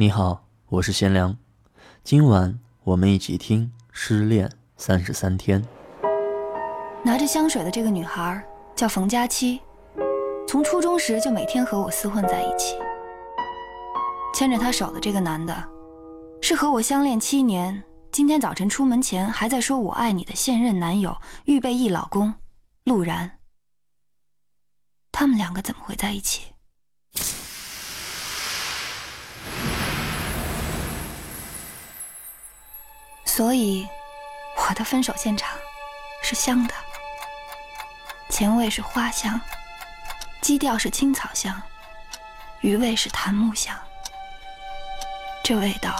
你好，我是贤良。今晚我们一起听《失恋三十三天》。拿着香水的这个女孩叫冯佳期，从初中时就每天和我厮混在一起。牵着她手的这个男的，是和我相恋七年，今天早晨出门前还在说“我爱你”的现任男友、预备役老公陆然。他们两个怎么会在一起？所以，我的分手现场是香的，前味是花香，基调是青草香，余味是檀木香。这味道，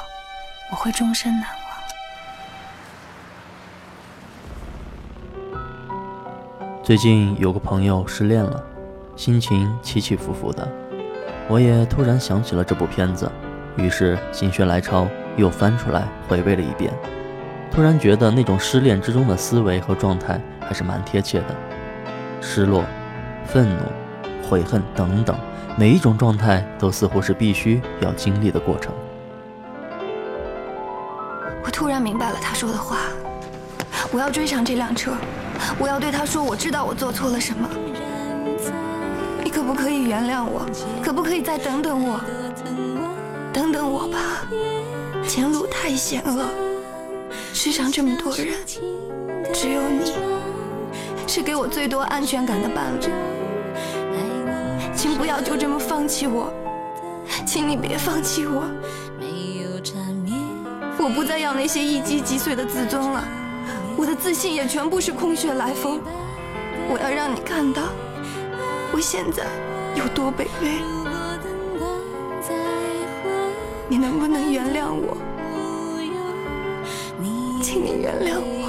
我会终身难忘。最近有个朋友失恋了，心情起起伏伏的，我也突然想起了这部片子，于是心血来潮又翻出来回味了一遍。突然觉得那种失恋之中的思维和状态还是蛮贴切的，失落、愤怒、悔恨等等，每一种状态都似乎是必须要经历的过程。我突然明白了他说的话，我要追上这辆车，我要对他说，我知道我做错了什么，你可不可以原谅我？可不可以再等等我？等等我吧，前路太险恶。世上这么多人，只有你是给我最多安全感的伴侣，请不要就这么放弃我，请你别放弃我，我不再要那些一击即碎的自尊了，我的自信也全部是空穴来风，我要让你看到我现在有多卑微，你能不能原谅我？请你原谅我。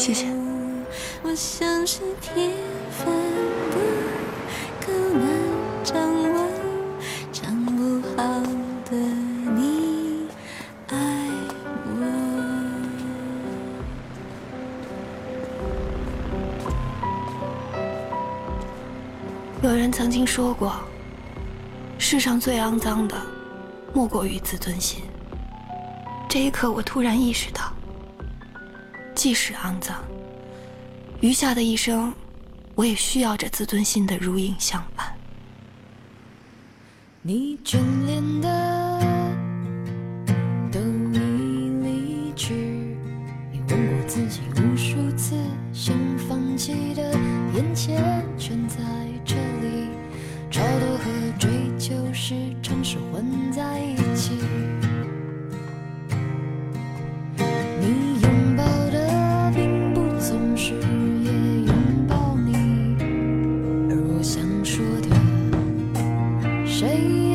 谢谢，我像是天分的，更难掌握，唱不好的你爱我。有人曾经说过，世上最肮脏的莫过于自尊心，这一刻我突然意识到。即使肮脏，余下的一生，我也需要这自尊心的如影相伴。你眷恋的都已离去，你问过自己无数次，想放弃的，眼前全在这里。超脱和追求时常是混在。一。Wait.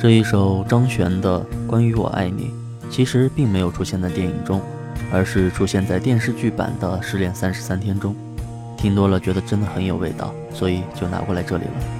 这一首张悬的《关于我爱你》，其实并没有出现在电影中，而是出现在电视剧版的《失恋三十三天》中。听多了觉得真的很有味道，所以就拿过来这里了。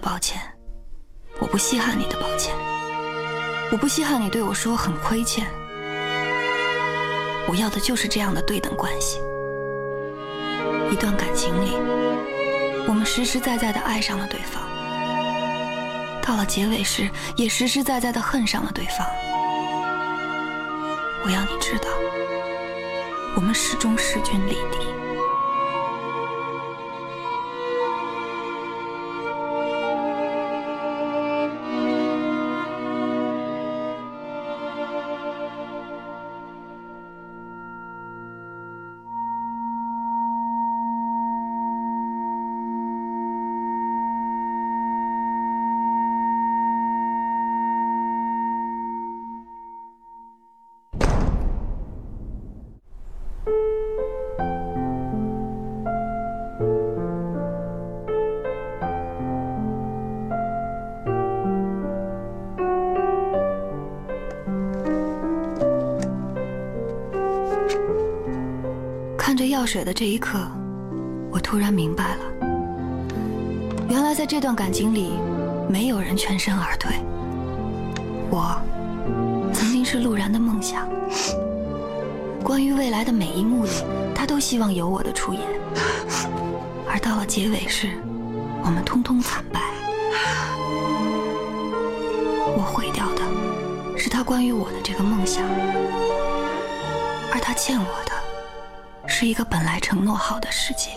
抱歉，我不稀罕你的抱歉，我不稀罕你对我说很亏欠，我要的就是这样的对等关系。一段感情里，我们实实在在的爱上了对方，到了结尾时也实实在在的恨上了对方。我要你知道，我们始终势均力敌。水的这一刻，我突然明白了，原来在这段感情里，没有人全身而退。我曾经是陆然的梦想，关于未来的每一幕里，他都希望有我的出演，而到了结尾时，我们通通惨败。我毁掉的，是他关于我的这个梦想，而他欠我。是一个本来承诺好的世界。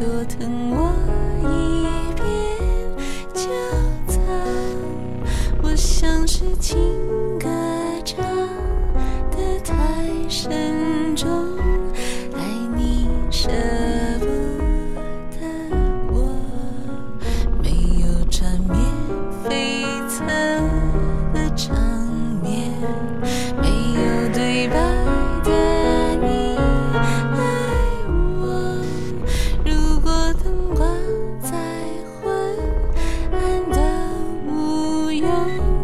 多疼我一遍就走，我像是。有。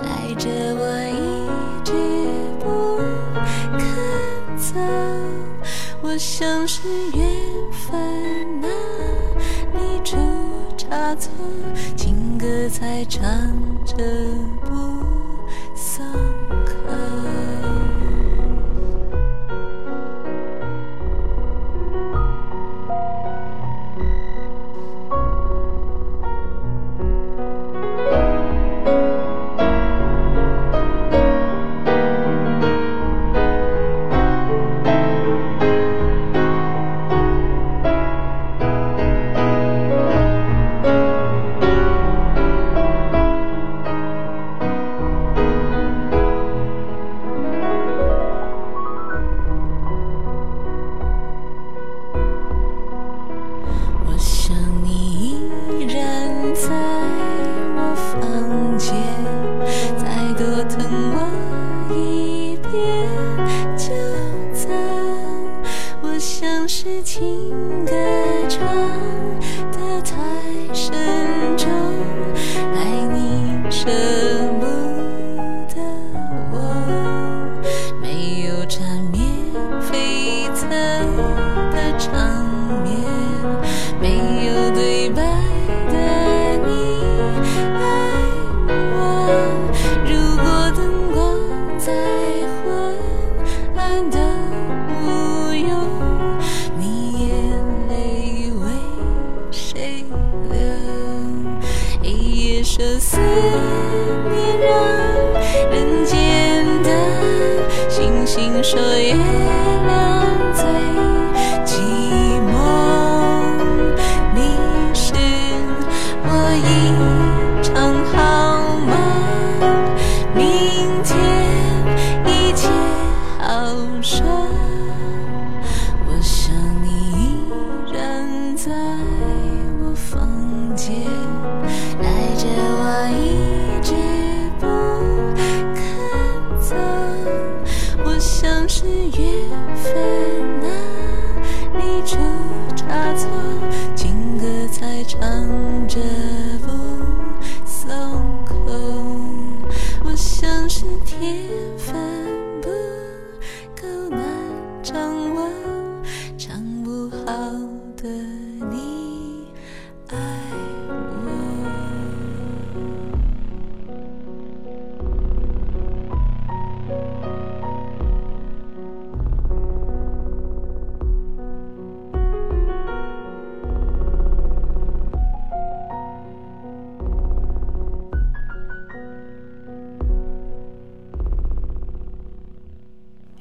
赖着我一直不肯走，我想是缘分啊，你出差错，情歌才唱着。是情歌。一夜说思念，让人间的星星说夜。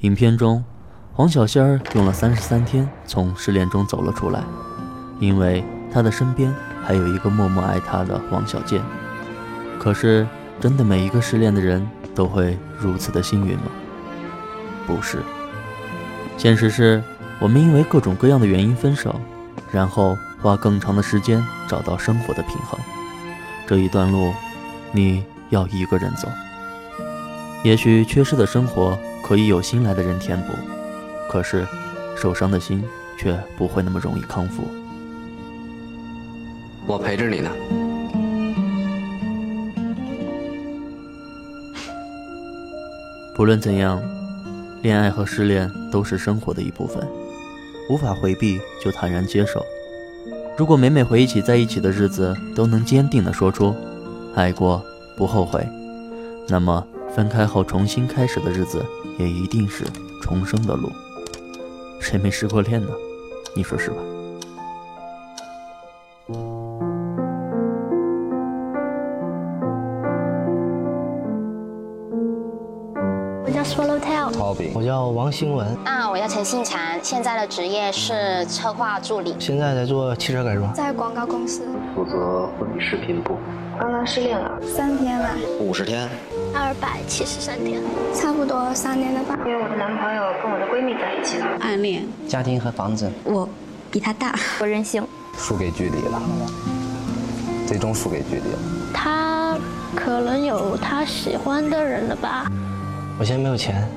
影片中，黄小仙儿用了三十三天从失恋中走了出来，因为他的身边还有一个默默爱他的王小贱。可是，真的每一个失恋的人都会如此的幸运吗？不是，现实是我们因为各种各样的原因分手，然后花更长的时间找到生活的平衡。这一段路，你要一个人走。也许缺失的生活。可以有新来的人填补，可是受伤的心却不会那么容易康复。我陪着你呢。不论怎样，恋爱和失恋都是生活的一部分，无法回避就坦然接受。如果每每回忆起在一起的日子，都能坚定地说出“爱过不后悔”，那么。分开后重新开始的日子，也一定是重生的路。谁没失过恋呢？你说是吧？我叫 Swallow t 苏 t o b y 我叫王兴文，啊，我叫陈信禅。现在的职业是策划助理，现在在做汽车改装，在广告公司负责婚礼视频部。刚刚失恋了，三天了，五十天。二百七十三天，差不多三年了吧。因为我的男朋友跟我的闺蜜在一起了，暗恋。家庭和房子。我比他大，我任性。输给距离了，最终输给距离了。他可能有他喜欢的人了吧。我现在没有钱，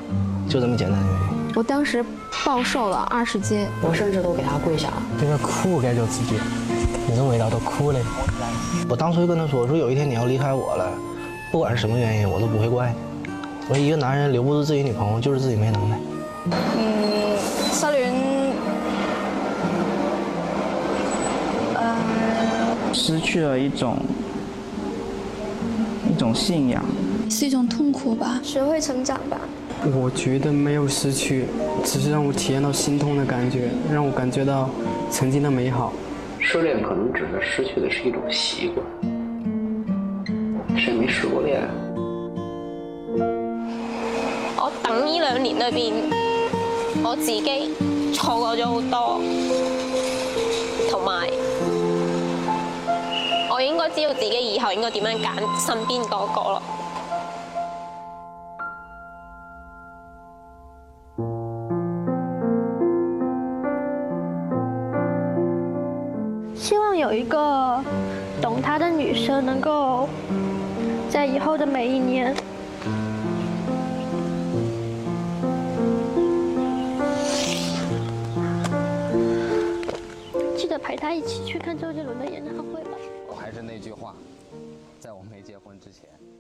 就这么简单的原因。我当时暴瘦了二十斤，我甚至都给他跪下了。这个哭该叫自己，你那味道都哭了。我当初就跟他说，说有一天你要离开我了。不管是什么原因，我都不会怪。我一个男人留不住自己女朋友，就是自己没能耐。嗯，失林，嗯，失去了一种一种信仰，是一种痛苦吧？学会成长吧。我觉得没有失去，只是让我体验到心痛的感觉，让我感觉到曾经的美好。失恋可能指的失去的是一种习惯。真没试过恋。我等呢两年里边，我自己错过咗好多，同埋我应该知道自己以后应该点样拣身边嗰个咯。希望有一个懂他的女生能够。以后的每一年，记得陪他一起去看周杰伦的演唱会吧。我还是那句话，在我没结婚之前。